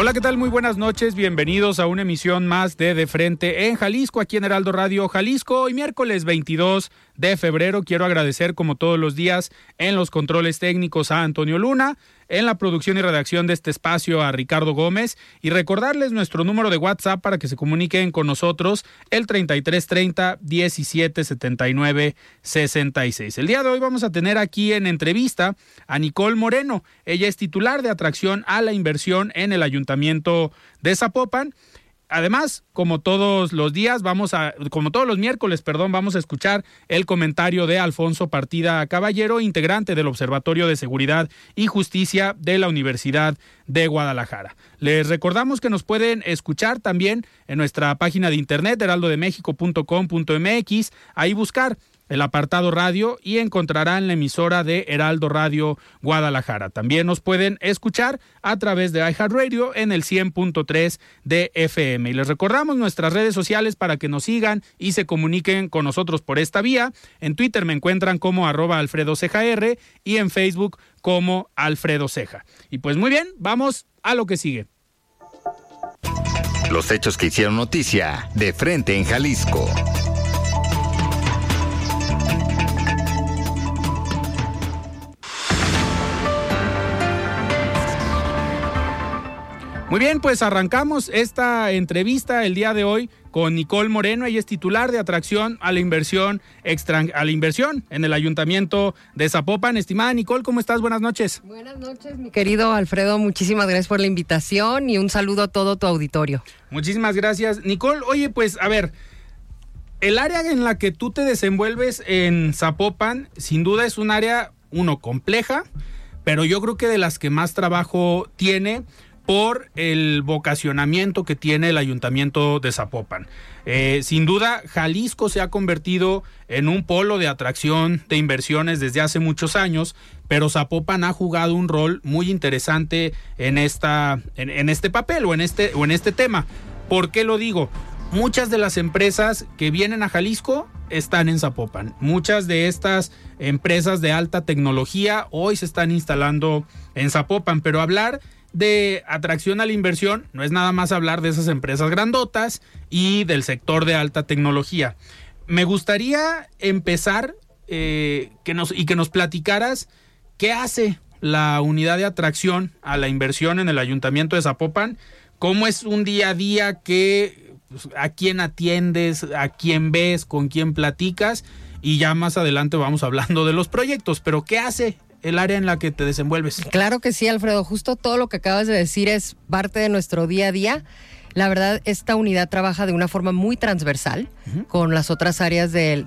Hola, ¿qué tal? Muy buenas noches. Bienvenidos a una emisión más de De Frente en Jalisco, aquí en Heraldo Radio Jalisco. Hoy miércoles 22 de febrero quiero agradecer como todos los días en los controles técnicos a Antonio Luna, en la producción y redacción de este espacio a Ricardo Gómez y recordarles nuestro número de WhatsApp para que se comuniquen con nosotros el 3330 1779 66. El día de hoy vamos a tener aquí en entrevista a Nicole Moreno. Ella es titular de atracción a la inversión en el Ayuntamiento de Zapopan además, como todos los días, vamos a, como todos los miércoles, perdón, vamos a escuchar el comentario de Alfonso Partida Caballero, integrante del Observatorio de Seguridad y Justicia de la Universidad de Guadalajara. Les recordamos que nos pueden escuchar también en nuestra página de internet, heraldodemexico.com.mx, ahí buscar el apartado radio y encontrarán la emisora de Heraldo Radio Guadalajara. También nos pueden escuchar a través de iHeartRadio en el 100.3 de FM. Y les recordamos nuestras redes sociales para que nos sigan y se comuniquen con nosotros por esta vía. En Twitter me encuentran como arroba Alfredo y en Facebook como Alfredo Ceja. Y pues muy bien, vamos a lo que sigue. Los hechos que hicieron noticia de frente en Jalisco. Muy bien, pues arrancamos esta entrevista el día de hoy con Nicole Moreno. Ella es titular de atracción a la inversión a la inversión en el Ayuntamiento de Zapopan. Estimada Nicole, ¿cómo estás? Buenas noches. Buenas noches, mi querido Alfredo. Muchísimas gracias por la invitación y un saludo a todo tu auditorio. Muchísimas gracias, Nicole. Oye, pues a ver, el área en la que tú te desenvuelves en Zapopan, sin duda es un área uno compleja, pero yo creo que de las que más trabajo tiene por el vocacionamiento que tiene el ayuntamiento de Zapopan. Eh, sin duda, Jalisco se ha convertido en un polo de atracción de inversiones desde hace muchos años, pero Zapopan ha jugado un rol muy interesante en, esta, en, este papel o en este, o en este tema. ¿Por qué lo digo? Muchas de las empresas que vienen a Jalisco están en Zapopan. Muchas de estas empresas de alta tecnología hoy se están instalando en Zapopan, pero hablar de atracción a la inversión no es nada más hablar de esas empresas grandotas y del sector de alta tecnología. Me gustaría empezar eh, que nos, y que nos platicaras qué hace la unidad de atracción a la inversión en el ayuntamiento de Zapopan, cómo es un día a día que pues, a quién atiendes, a quién ves, con quién platicas y ya más adelante vamos hablando de los proyectos, pero qué hace el área en la que te desenvuelves. Claro que sí, Alfredo. Justo todo lo que acabas de decir es parte de nuestro día a día. La verdad, esta unidad trabaja de una forma muy transversal con las otras áreas de,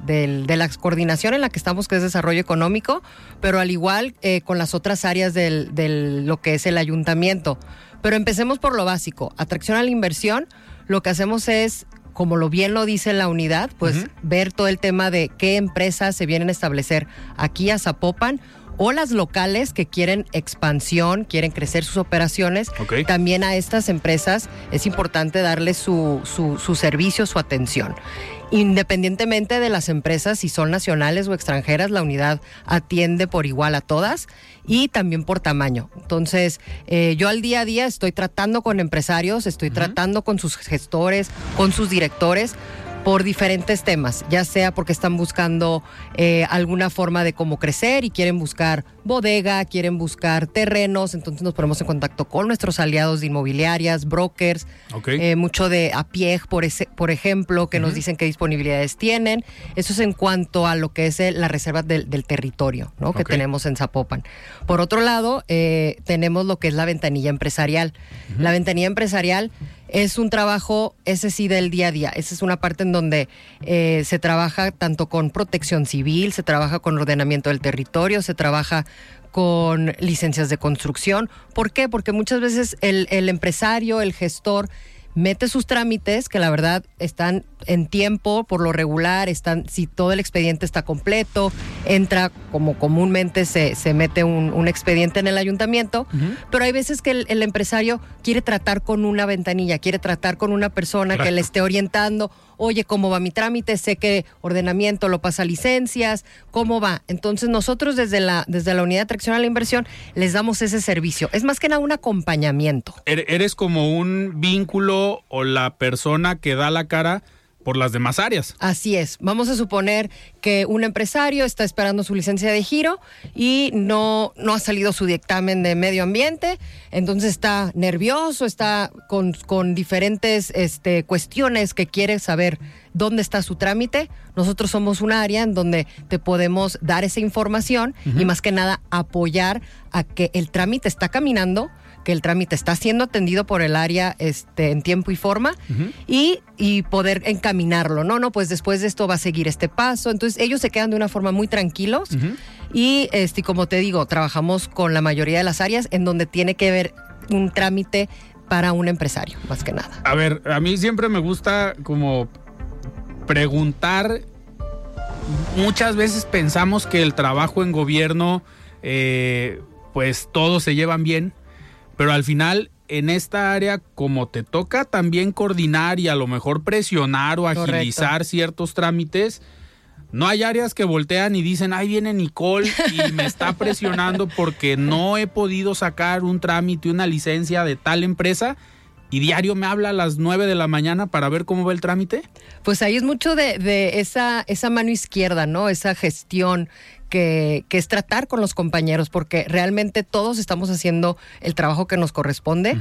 la coordinación en la que estamos, que es desarrollo económico, pero al igual eh, con las otras áreas de lo que es el ayuntamiento. Pero empecemos por lo básico, atracción a la inversión. Lo que hacemos es como lo bien lo dice la unidad, pues ver todo el tema de qué empresas se vienen a establecer aquí a Zapopan o las locales que quieren expansión, quieren crecer sus operaciones. También a estas empresas es importante darles su, su, su servicio, su atención. Independientemente de las empresas, si son nacionales o extranjeras, la unidad atiende por igual a todas y también por tamaño. Entonces, eh, yo al día a día estoy tratando con empresarios, estoy tratando con sus gestores, con sus directores por diferentes temas, ya sea porque están buscando eh, alguna forma de cómo crecer y quieren buscar bodega, quieren buscar terrenos, entonces nos ponemos en contacto con nuestros aliados de inmobiliarias, brokers, Ok. eh, mucho de APIEG, por, ese, por ejemplo, que nos dicen qué disponibilidades tienen. Eso es en cuanto a lo que es el- la reserva del, del territorio ¿no? que tenemos en Zapopan. Por otro lado, eh, tenemos lo que es la ventanilla empresarial. La ventanilla empresarial es un trabajo, ese sí, del día a día. Esa es una parte en donde eh, se trabaja tanto con protección civil, se trabaja con ordenamiento del territorio, se trabaja con licencias de construcción. ¿Por qué? Porque muchas veces el, el empresario, el gestor, mete sus trámites, que la verdad están en tiempo, por lo regular, están, si todo el expediente está completo, entra como comúnmente se, se mete un, un expediente en el ayuntamiento, pero hay veces que el, el empresario quiere tratar con una ventanilla, quiere tratar con una persona que le esté orientando, oye, ¿cómo va mi trámite? Sé que ordenamiento lo pasa licencias, ¿cómo va? Entonces nosotros desde la, desde la unidad de atracción a la inversión les damos ese servicio. Es más que nada un acompañamiento. Er- Eres como un vínculo o la persona que da la cara por las demás áreas. Así es. Vamos a suponer que un empresario está esperando su licencia de giro y no, no ha salido su dictamen de medio ambiente, entonces está nervioso, está con, con diferentes este, cuestiones que quiere saber dónde está su trámite. Nosotros somos un área en donde te podemos dar esa información y más que nada apoyar a que el trámite está caminando que el trámite está siendo atendido por el área este, en tiempo y forma y, y poder encaminarlo, ¿no? No, pues después de esto va a seguir este paso. Entonces ellos se quedan de una forma muy tranquilos y, este, como te digo, trabajamos con la mayoría de las áreas en donde tiene que ver un trámite para un empresario, más que nada. A ver, a mí siempre me gusta como preguntar. Muchas veces pensamos que el trabajo en gobierno, eh, pues todos se llevan bien, pero al final en esta área, como te toca también coordinar y a lo mejor presionar o Correcto. agilizar ciertos trámites, no hay áreas que voltean y dicen, ahí viene Nicole y me está presionando porque no he podido sacar un trámite, una licencia de tal empresa y diario me habla a las 9 de la mañana para ver cómo va el trámite. Pues ahí es mucho de, de esa, esa mano izquierda, ¿no? Esa gestión que, que es tratar con los compañeros, porque realmente todos estamos haciendo el trabajo que nos corresponde.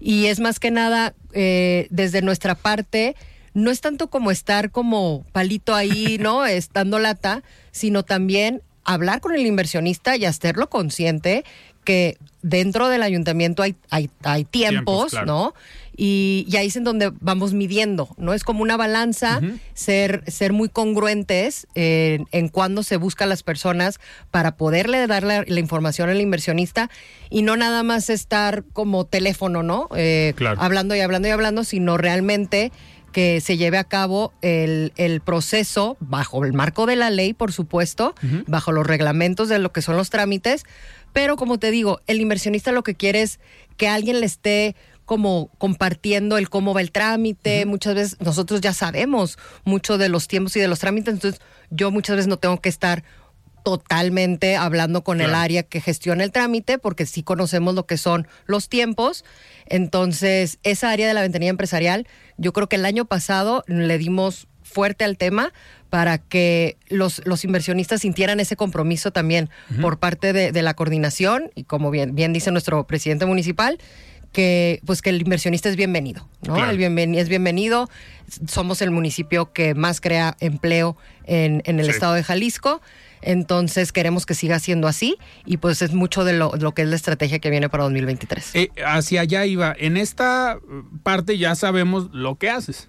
Y es más que nada, eh, desde nuestra parte, no es tanto como estar como palito ahí, ¿no? Estando lata, sino también hablar con el inversionista y hacerlo consciente que dentro del ayuntamiento hay, hay, hay tiempos, Tiempos, claro. ¿no? Y, y ahí es en donde vamos midiendo, ¿no? Es como una balanza, ser, ser muy congruentes en, en cuándo se buscan las personas para poderle dar la, la información al inversionista y no nada más estar como teléfono, ¿no? Eh, Claro. Hablando y hablando y hablando, sino realmente que se lleve a cabo el, el proceso bajo el marco de la ley, por supuesto, bajo los reglamentos de lo que son los trámites, pero como te digo, el inversionista lo que quiere es que alguien le esté como compartiendo el cómo va el trámite. Muchas veces nosotros ya sabemos mucho de los tiempos y de los trámites, entonces yo muchas veces no tengo que estar totalmente hablando con el área que gestiona el trámite, porque sí conocemos lo que son los tiempos. Entonces, esa área de la ventanilla empresarial, yo creo que el año pasado le dimos fuerte al tema para que los, los inversionistas sintieran ese compromiso también por parte de, de la coordinación y como bien, bien dice nuestro presidente municipal, que pues que el inversionista es bienvenido, ¿no? Claro. El bienveni- es bienvenido. Somos el municipio que más crea empleo en, en el Sí. estado de Jalisco. Entonces queremos que siga siendo así y pues es mucho de lo, lo que es la estrategia que viene para 2023. Eh, hacia allá iba. En esta parte ya sabemos lo que haces,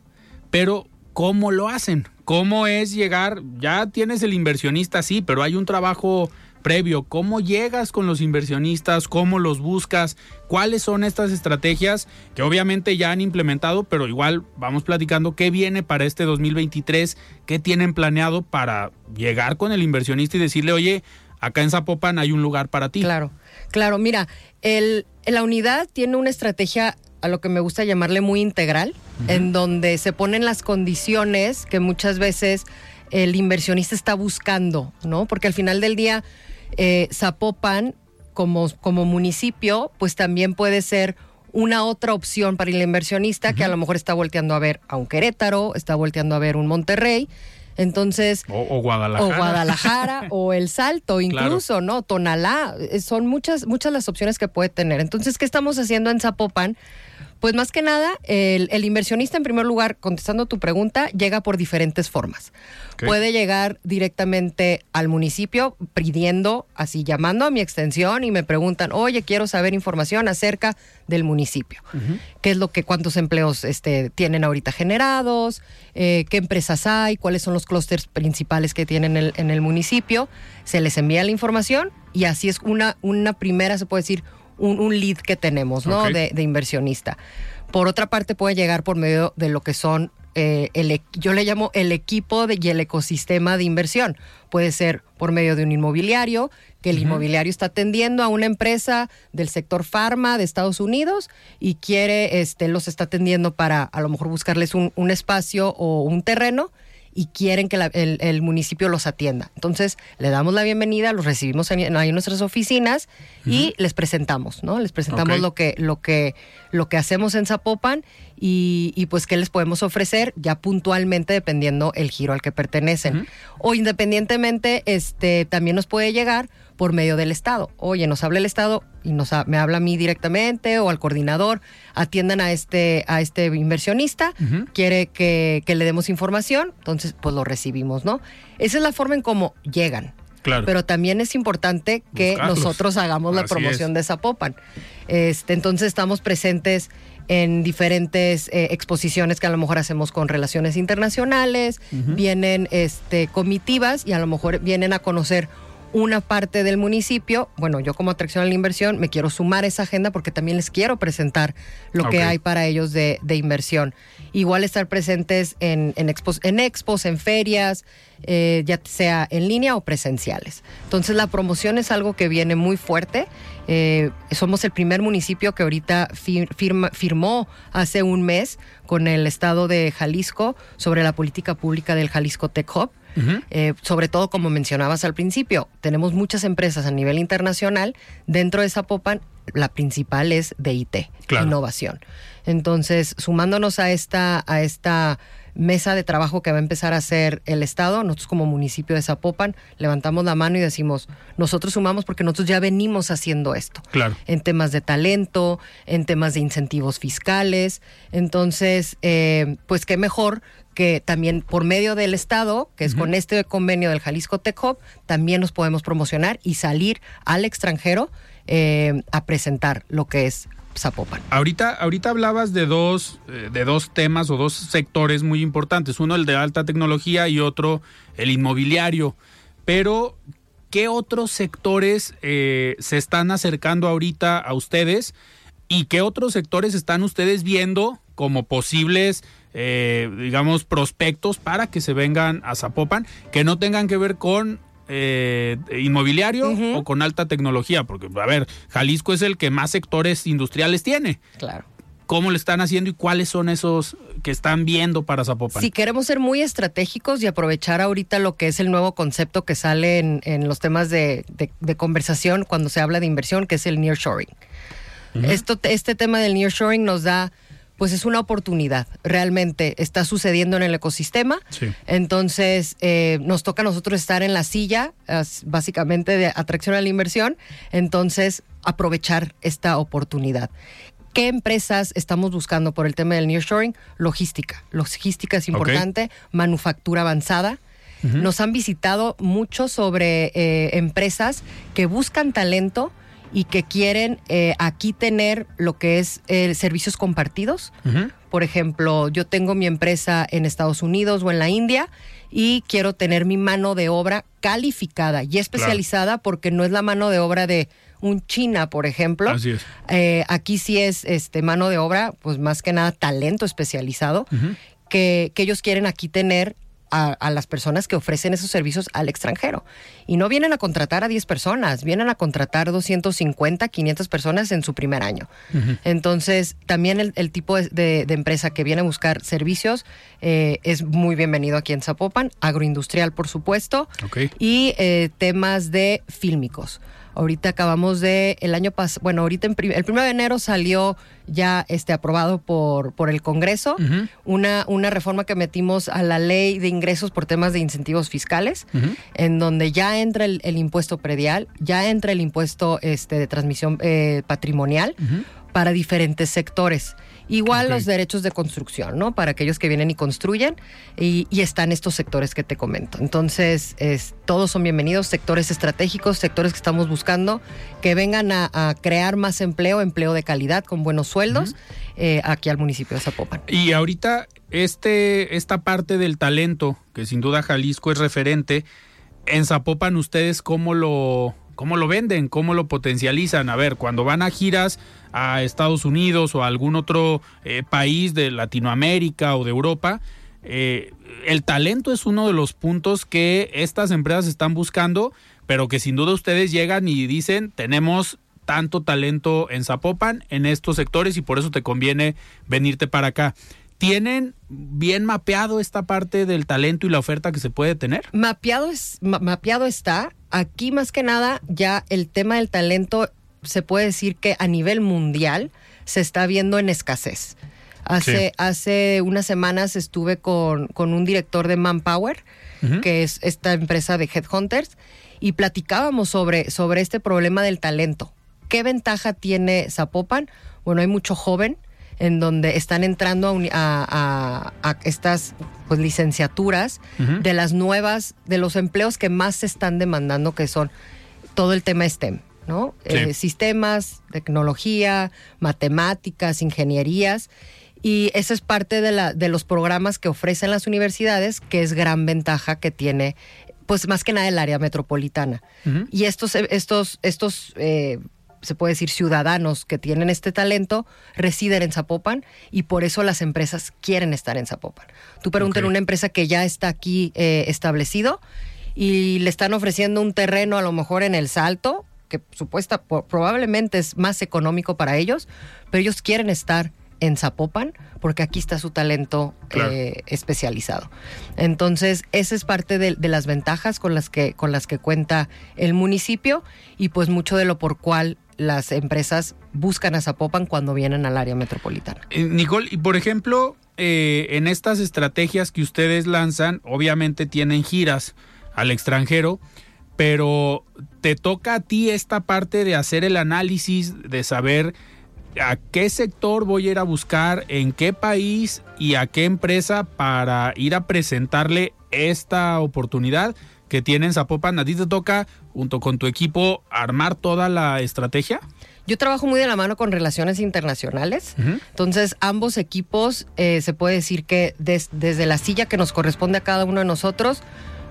pero ¿cómo lo hacen? ¿Cómo es llegar? Ya tienes el inversionista, sí, pero hay un trabajo previo. ¿Cómo llegas con los inversionistas? ¿Cómo los buscas? ¿Cuáles son estas estrategias que obviamente ya han implementado, pero igual vamos platicando qué viene para este 2023? ¿Qué tienen planeado para llegar con el inversionista y decirle, oye, acá en Zapopan hay un lugar para ti? Claro, claro. Mira, el, la unidad tiene una estrategia a lo que me gusta llamarle muy integral, en donde se ponen las condiciones que muchas veces el inversionista está buscando, ¿no? Porque al final del día, eh, Zapopan, como, como municipio, pues también puede ser una otra opción para el inversionista que a lo mejor está volteando a ver a un Querétaro, está volteando a ver un Monterrey. Entonces, O, o Guadalajara. o Guadalajara o El Salto incluso, ¿no? Tonalá, eh, son muchas muchas las opciones que puede tener. Entonces, ¿qué estamos haciendo en Zapopan? Pues más que nada, el, el inversionista en primer lugar, contestando tu pregunta, llega por diferentes formas. Puede llegar directamente al municipio pidiendo, así llamando a mi extensión y me preguntan, oye, quiero saber información acerca del municipio. ¿Qué es lo que, cuántos empleos este, tienen ahorita generados? eh, ¿Qué empresas hay? ¿Cuáles son los clústeres principales que tienen el- en el municipio? Se les envía la información y así es una, una primera, se puede decir, un, un lead que tenemos, ¿no? De, de inversionista. Por otra parte, puede llegar por medio de lo que son, eh, el, yo le llamo el equipo de- y el ecosistema de inversión. Puede ser por medio de un inmobiliario, que el inmobiliario está atendiendo a una empresa del sector farma de Estados Unidos y quiere, este, los está atendiendo para a lo mejor buscarles un, un espacio o un terreno y quieren que la- el, el municipio los atienda. Entonces, le damos la bienvenida, los recibimos en, ahí en nuestras oficinas y les presentamos, ¿no? Les presentamos lo que, lo que, lo que hacemos en Zapopan y, y, pues qué les podemos ofrecer ya puntualmente dependiendo el giro al que pertenecen. O independientemente, este, también nos puede llegar por medio del Estado. Oye, nos habla el Estado y nos ha- me habla a mí directamente o al coordinador, atiendan a este, a este inversionista, quiere que, que le demos información, entonces pues lo recibimos, ¿no? Esa es la forma en cómo llegan. Claro. Pero también es importante que Buscarlos. nosotros hagamos la promoción es. de Zapopan. Este, entonces estamos presentes en diferentes eh, exposiciones que a lo mejor hacemos con relaciones internacionales, vienen este, comitivas y a lo mejor vienen a conocer una parte del municipio. Bueno, yo como atracción a la inversión me quiero sumar a esa agenda porque también les quiero presentar lo que hay para ellos de, de inversión. Igual estar presentes en, en, expos, en expos, en ferias, eh, ya sea en línea o presenciales. Entonces la promoción es algo que viene muy fuerte. Eh, somos el primer municipio que ahorita fir- firma- firmó hace un mes con el estado de Jalisco sobre la política pública del Jalisco Tech Hub. Eh, sobre todo, como mencionabas al principio, tenemos muchas empresas a nivel internacional. Dentro de Zapopan, la principal es de IT, Claro. innovación. Entonces, sumándonos a esta, a esta mesa de trabajo que va a empezar a hacer el Estado, nosotros como municipio de Zapopan levantamos la mano y decimos, nosotros sumamos porque nosotros ya venimos haciendo esto Claro. en temas de talento, en temas de incentivos fiscales. Entonces, eh, pues qué mejor que también por medio del Estado, que es con este convenio del Jalisco Tech Hub, también nos podemos promocionar y salir al extranjero eh, a presentar lo que es Zapopan. Ahorita, ahorita hablabas de dos, eh, de dos temas o dos sectores muy importantes. Uno el de alta tecnología y otro el inmobiliario. Pero, ¿qué otros sectores eh, se están acercando ahorita a ustedes? ¿Y qué otros sectores están ustedes viendo como posibles, eh, digamos, prospectos para que se vengan a Zapopan, que no tengan que ver con eh, inmobiliario o con alta tecnología? Porque, a ver, Jalisco es el que más sectores industriales tiene. Claro. ¿Cómo le están haciendo y cuáles son esos que están viendo para Zapopan? Si queremos ser muy estratégicos y aprovechar ahorita lo que es el nuevo concepto que sale en, en los temas de, de- de conversación cuando se habla de inversión, que es el nearshoring. Esto, este tema del nearshoring nos da, pues es una oportunidad. Realmente está sucediendo en el ecosistema. Sí. Entonces, eh, nos toca a nosotros estar en la silla, básicamente de atracción a la inversión. Entonces, aprovechar esta oportunidad. ¿Qué empresas estamos buscando por el tema del nearshoring? Logística. Logística es importante, manufactura avanzada. Nos han visitado mucho sobre eh, empresas que buscan talento y que quieren eh, aquí tener lo que es eh, servicios compartidos. Por ejemplo, yo tengo mi empresa en Estados Unidos o en la India y quiero tener mi mano de obra calificada y especializada porque no es la mano de obra de un China, por ejemplo. Así es. Eh, aquí sí es este mano de obra, pues más que nada talento especializado, que, que ellos quieren aquí tener a, a las personas que ofrecen esos servicios al extranjero. Y no vienen a contratar a 10 personas, vienen a contratar 250, 500 personas en su primer año. Entonces, también el, el tipo de, de- de empresa que viene a buscar servicios eh, es muy bienvenido aquí en Zapopan, agroindustrial, por supuesto, y eh, temas de fílmicos. Ahorita acabamos de, el año pasado, bueno, ahorita en prim- el 1 de enero salió ya este aprobado por, por el Congreso una, una reforma que metimos a la ley de ingresos por temas de incentivos fiscales, en donde ya entra el, el impuesto predial, ya entra el impuesto este, de transmisión eh, patrimonial para diferentes sectores. Igual los derechos de construcción, ¿no? Para aquellos que vienen y construyen y, y están estos sectores que te comento. Entonces, es, todos son bienvenidos, sectores estratégicos, sectores que estamos buscando que vengan a, a crear más empleo, empleo de calidad con buenos sueldos eh, aquí al municipio de Zapopan. Y ahorita este, esta parte del talento, que sin duda Jalisco es referente, en Zapopan ustedes cómo lo, cómo lo venden, cómo lo potencializan. A ver, cuando van a giras a Estados Unidos o a algún otro eh, país de Latinoamérica o de Europa, eh, el talento es uno de los puntos que estas empresas están buscando, pero que sin duda ustedes llegan y dicen, tenemos tanto talento en Zapopan, en estos sectores, y por eso te conviene venirte para acá. ¿Tienen bien mapeado esta parte del talento y la oferta que se puede tener? Mapeado, es, ma- mapeado está. Aquí más que nada ya el tema del talento se puede decir que a nivel mundial se está viendo en escasez. Hace, Sí. hace unas semanas estuve con, con un director de Manpower, que es esta empresa de Headhunters, y platicábamos sobre, sobre este problema del talento. ¿Qué ventaja tiene Zapopan? Bueno, hay mucho joven en donde están entrando a, a- a- a estas pues, licenciaturas de las nuevas, de los empleos que más se están demandando, que son todo el tema STEM, ¿no? Sí. Eh, sistemas, tecnología, matemáticas, ingenierías. Y eso es parte de, la, de los programas que ofrecen las universidades, que es gran ventaja que tiene, pues más que nada el área metropolitana. Y estos, estos, estos eh, se puede decir, ciudadanos que tienen este talento residen en Zapopan y por eso las empresas quieren estar en Zapopan. Tú pregúntale a Ok. una empresa que ya está aquí eh, establecido y le están ofreciendo un terreno a lo mejor en el Salto, que supuesta, probablemente es más económico para ellos, pero ellos quieren estar en Zapopan porque aquí está su talento Claro. eh, especializado. Entonces, esa es parte de, de las ventajas con las, que, con las que cuenta el municipio y pues mucho de lo por cual las empresas buscan a Zapopan cuando vienen al área metropolitana. Eh, Nicole, y por ejemplo, eh, en estas estrategias que ustedes lanzan, obviamente tienen giras al extranjero, pero te toca a ti esta parte de hacer el análisis, de saber a qué sector voy a ir a buscar, en qué país y a qué empresa para ir a presentarle esta oportunidad que tiene en Zapopan. A ti te toca, junto con tu equipo, armar toda la estrategia. Yo trabajo muy de la mano con relaciones internacionales, entonces ambos equipos eh, se puede decir que des- desde la silla que nos corresponde a cada uno de nosotros,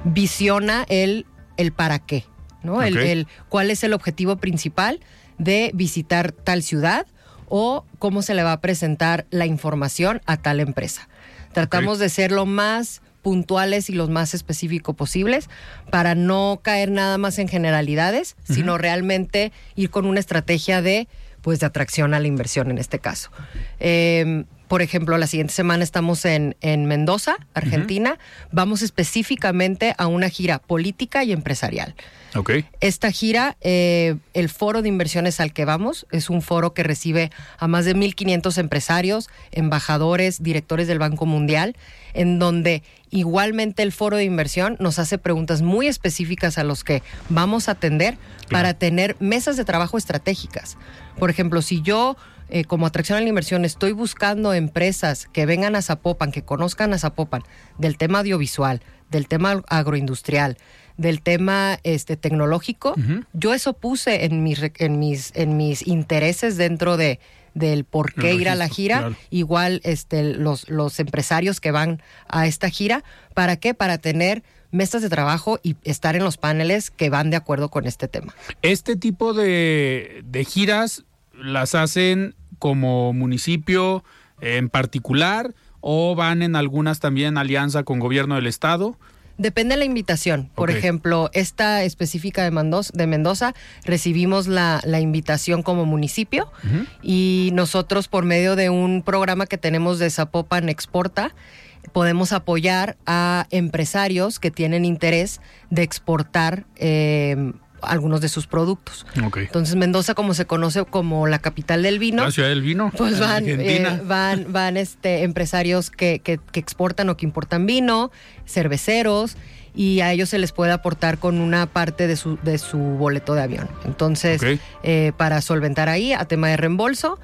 visiona el, el para qué, ¿no? El, cuál es el objetivo principal de visitar tal ciudad o cómo se le va a presentar la información a tal empresa. Tratamos de ser lo más puntuales y los más específicos posibles para no caer nada más en generalidades, sino realmente ir con una estrategia de pues de atracción a la inversión en este caso. Eh, por ejemplo, la siguiente semana estamos en, en Mendoza, Argentina. Vamos específicamente a una gira política y empresarial. Ok. Esta gira, eh, el foro de inversiones al que vamos, es un foro que recibe a más de 1.500 empresarios, embajadores, directores del Banco Mundial, en donde igualmente el foro de inversión nos hace preguntas muy específicas a los que vamos a atender para tener mesas de trabajo estratégicas. Por ejemplo, si yo eh, como atracción a la inversión estoy buscando empresas que vengan a Zapopan, que conozcan a Zapopan del tema audiovisual, del tema agroindustrial, del tema este tecnológico, yo eso puse en mis en mis en mis intereses dentro de del por qué ir a la gira, claro. igual este los los empresarios que van a esta gira, ¿para qué? Para tener mesas de trabajo y estar en los paneles que van de acuerdo con este tema. Este tipo de, de giras las hacen como municipio en particular o van en algunas también en alianza con gobierno del estado. Depende de la invitación. Por ejemplo, esta específica de, Mendoza, de Mendoza, recibimos la, la invitación como municipio y nosotros por medio de un programa que tenemos de Zapopan Exporta, podemos apoyar a empresarios que tienen interés de exportar eh, algunos de sus productos. Entonces Mendoza, como se conoce como la capital del vino, La ciudad del vino. pues van, eh, van, van este, empresarios que, que- que exportan o que importan vino, cerveceros, y a ellos se les puede aportar con una parte de su, de su boleto de avión. Entonces, eh, para solventar ahí a tema de reembolso.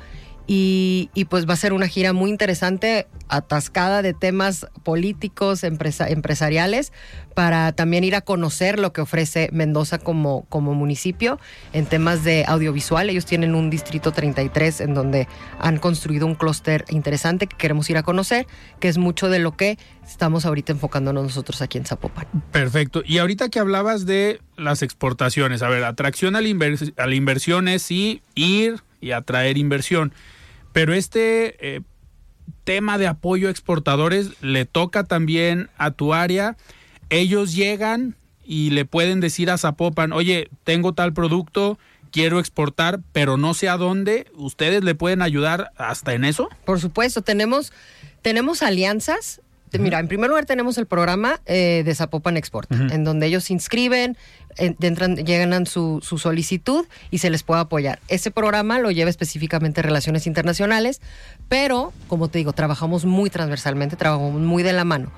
Y, pues va a ser una gira muy interesante, atascada de temas políticos, empresa- empresariales, para también ir a conocer lo que ofrece Mendoza como, como municipio en temas de audiovisual. Ellos tienen un distrito 33 en donde han construido un clúster interesante que queremos ir a conocer, que es mucho de lo que estamos ahorita enfocándonos nosotros aquí en Zapopan. Perfecto. Y ahorita que hablabas de las exportaciones, a ver, atracción a la, invers- a inversión es sí ir y atraer inversión. Pero este eh, tema de apoyo a exportadores le toca también a tu área. Ellos llegan y le pueden decir a Zapopan, oye, tengo tal producto, quiero exportar, pero no sé a dónde. ¿Ustedes le pueden ayudar hasta en eso? Por supuesto, tenemos, tenemos alianzas. Mira, en primer lugar tenemos el programa eh, de Zapopan Exporta, en donde ellos se inscriben, en- entran, llegan su, su solicitud y se les puede apoyar. Ese programa lo lleva específicamente Relaciones Internacionales, pero, como te digo, trabajamos muy transversalmente, trabajamos muy de la mano.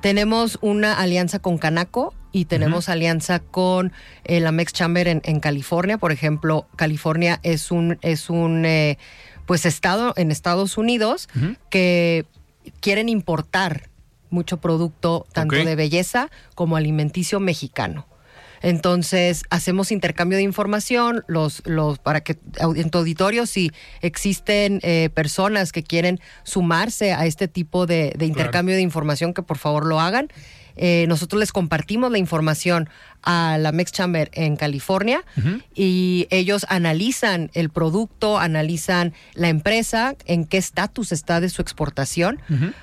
Tenemos una alianza con Canaco y tenemos alianza con eh, la Mex Chamber en, en California. Por ejemplo, California es un, es un eh, pues estado en Estados Unidos que quieren importar mucho producto, tanto de belleza como alimenticio mexicano. Entonces, hacemos intercambio de información, los, los, para que en tu auditorio, si existen eh, personas que quieren sumarse a este tipo de, de intercambio de información, que por favor lo hagan. Eh, nosotros les compartimos la información a la Mex Chamber en California y ellos analizan el producto, analizan la empresa, en qué estatus está de su exportación,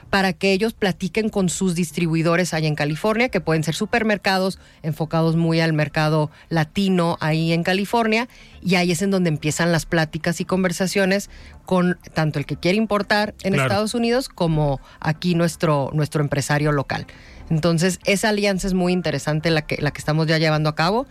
para que ellos platiquen con sus distribuidores allá en California, que pueden ser supermercados enfocados muy al mercado latino ahí en California, y ahí es en donde empiezan las pláticas y conversaciones con tanto el que quiere importar en Claro. Estados Unidos como aquí nuestro, nuestro empresario local. Entonces, esa alianza es muy interesante la que, la que estamos ya llevando a cabo.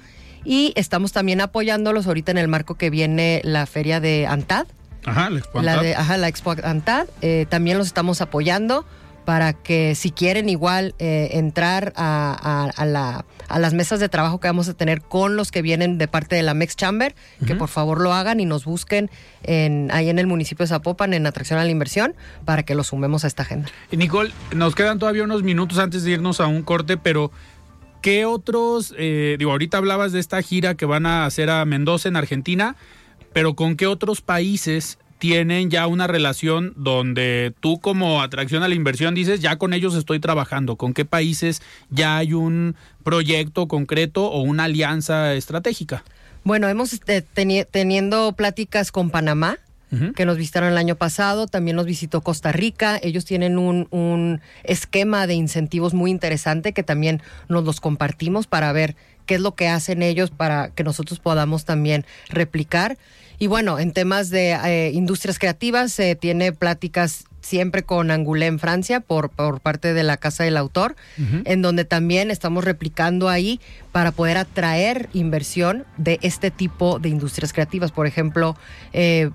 Y estamos también apoyándolos ahorita en el marco que viene la feria de ANTAD. Ajá, la Expo La Antad. de, ajá, la Expo ANTAD. Eh, también los estamos apoyando para que si quieren igual eh, entrar a, a- a la- a las mesas de trabajo que vamos a tener con los que vienen de parte de la Mex Chamber, que por favor lo hagan y nos busquen en, ahí en el municipio de Zapopan en atracción a la inversión para que los sumemos a esta agenda. Y Nicole, nos quedan todavía unos minutos antes de irnos a un corte, pero ¿qué otros, eh, digo, ahorita hablabas de esta gira que van a hacer a Mendoza en Argentina, pero con qué otros países tienen ya una relación donde tú como atracción a la inversión dices, ya con ellos estoy trabajando? ¿Con qué países ya hay un proyecto concreto o una alianza estratégica? Bueno, hemos teni- teniendo pláticas con Panamá, que nos visitaron el año pasado, también nos visitó Costa Rica, ellos tienen un, un esquema de incentivos muy interesante que también nos los compartimos para ver qué es lo que hacen ellos para que nosotros podamos también replicar. Y bueno, en temas de eh, industrias creativas, se tiene pláticas siempre con Angoulé en Francia por, por parte de la Casa del Autor, en donde también estamos replicando ahí para poder atraer inversión de este tipo de industrias creativas. Por ejemplo, eh,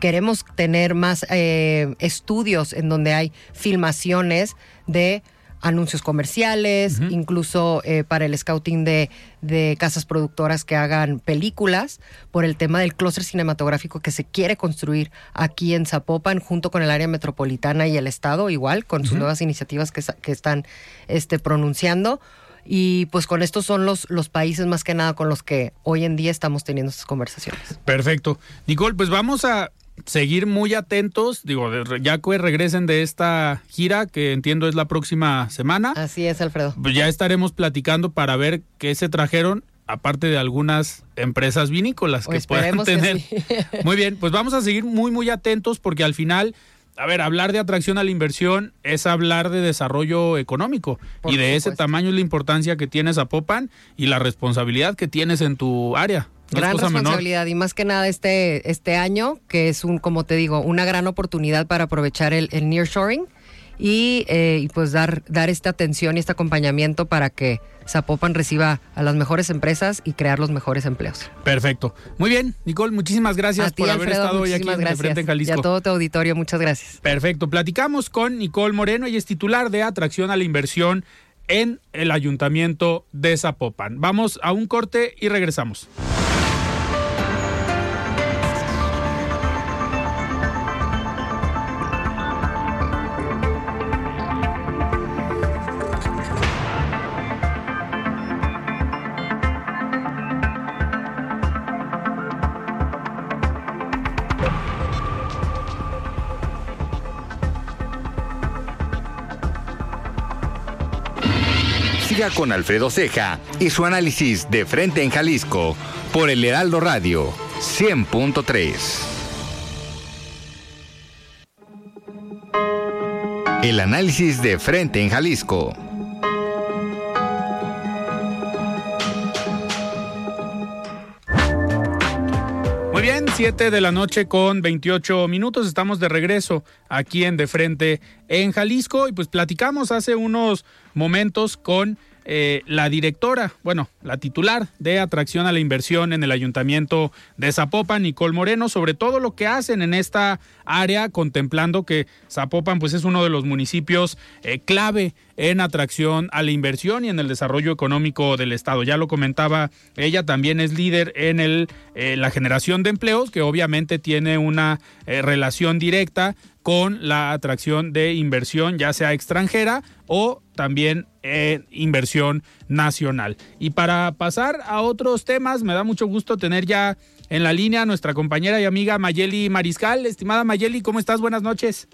queremos tener más eh, estudios en donde hay filmaciones de anuncios comerciales, incluso eh, para el scouting de, de casas productoras que hagan películas, por el tema del clúster cinematográfico que se quiere construir aquí en Zapopan, junto con el área metropolitana y el Estado, igual, con sus nuevas iniciativas que, que están este, pronunciando. Y pues con estos son los, los países más que nada con los que hoy en día estamos teniendo estas conversaciones. Perfecto. Nicole, pues vamos a seguir muy atentos, digo, ya que regresen de esta gira, que entiendo es la próxima semana, Así es, Alfredo. pues ya estaremos platicando para ver qué se trajeron, aparte de algunas empresas vinícolas O que puedan esperemos que tener. sí. Muy bien, pues vamos a seguir muy, muy atentos porque al final... A ver, hablar de atracción a la inversión es hablar de desarrollo económico Por y de ese tamaño es la importancia que tienes a Popan y la responsabilidad que tienes en tu área. No gran menor. responsabilidad y más que nada este, este año, que es un, como te digo, una gran oportunidad para aprovechar el, el nearshoring y, eh, y pues dar, dar esta atención y este acompañamiento para que Zapopan reciba a las mejores empresas y crear los mejores empleos. Perfecto. Muy bien, Nicole, muchísimas gracias a ti, por haber estado hoy aquí muchísimas en gracias. Frente en Jalisco. Y a todo tu auditorio, muchas gracias. Perfecto. Platicamos con Nicole Moreno, ella es titular de Atracción a la Inversión en el Ayuntamiento de Zapopan. Vamos a un corte y regresamos. Con Alfredo Ceja y su análisis de frente en Jalisco por el Heraldo Radio 100.3. El análisis de frente en Jalisco. Muy bien, 7 de la noche con 28 minutos. Estamos de regreso aquí en De Frente en Jalisco y pues platicamos hace unos momentos con eh, la directora, bueno, la titular de atracción a la inversión en el ayuntamiento de Zapopan, Nicole Moreno, sobre todo lo que hacen en esta área, contemplando que Zapopan pues es uno de los municipios eh, clave en atracción a la inversión y en el desarrollo económico del estado. Ya lo comentaba, ella también es líder en eh, la generación de empleos, que obviamente tiene una relación directa con la atracción de inversión, ya sea extranjera o también eh, inversión nacional. Y para pasar a otros temas, me da mucho gusto tener ya en la línea a nuestra compañera y amiga Mayeli Mariscal. Estimada Mayeli, ¿cómo estás? Buenas noches.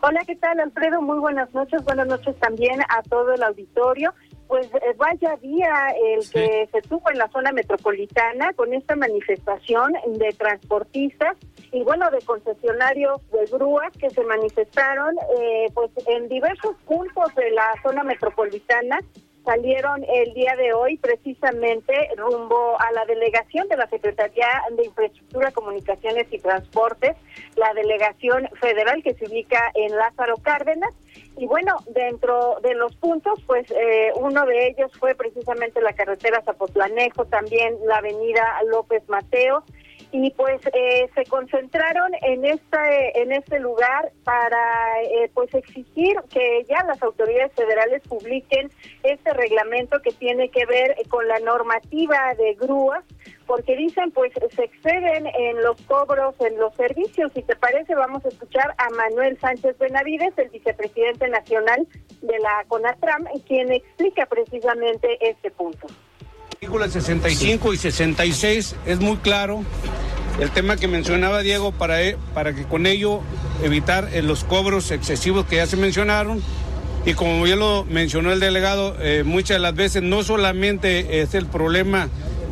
Hola, ¿qué tal, Alfredo? Muy buenas noches. Buenas noches también a todo el auditorio. Pues eh, vaya día el que se tuvo en la zona metropolitana con esta manifestación de transportistas y bueno, de concesionarios de grúas que se manifestaron eh, pues en diversos puntos de la zona metropolitana salieron el día de hoy precisamente rumbo a la delegación de la Secretaría de Infraestructura, Comunicaciones y Transportes, la delegación federal que se ubica en Lázaro Cárdenas. Y bueno, dentro de los puntos, pues eh, uno de ellos fue precisamente la carretera Zapotlanejo, también la avenida López Mateo, y pues eh, se concentraron en este en este lugar para eh, pues exigir que ya las autoridades federales publiquen este reglamento que tiene que ver con la normativa de grúas porque dicen pues se exceden en los cobros en los servicios. Si te parece vamos a escuchar a Manuel Sánchez Benavides el vicepresidente nacional de la CONATRAM quien explica precisamente este punto artículos 65 y 66 es muy claro el tema que mencionaba Diego para, e- para que con ello evitar eh, los cobros excesivos que ya se mencionaron. Y como ya lo mencionó el delegado, eh, muchas de las veces no solamente es el problema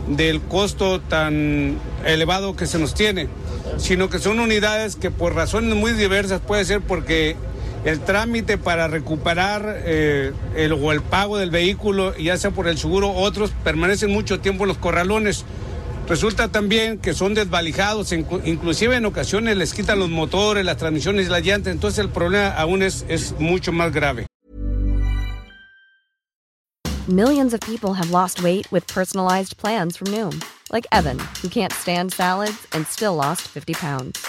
del costo tan elevado que se nos tiene, sino que son unidades que por razones muy diversas puede ser porque el trámite para recuperar eh, el, o el pago del vehículo, ya sea por el seguro, otros permanecen mucho tiempo en los corralones. Resulta también que son desvalijados, inclusive en ocasiones les quitan los motores, las transmisiones y las llantas, entonces el problema aún es, es mucho más grave. Millions of people have lost weight with personalized plans from Noom, like Evan, who can't stand salads and still lost 50 pounds.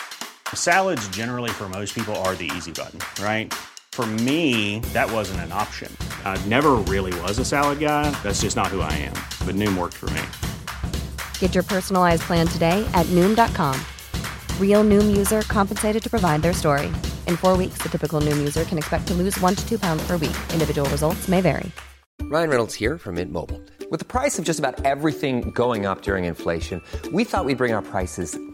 Salads, generally, for most people, are the easy button, right? For me, that wasn't an option. I never really was a salad guy. That's just not who I am. But Noom worked for me. Get your personalized plan today at Noom.com. Real Noom user compensated to provide their story. In four weeks, the typical Noom user can expect to lose one to two pounds per week. Individual results may vary. Ryan Reynolds here from Mint Mobile. With the price of just about everything going up during inflation, we thought we'd bring our prices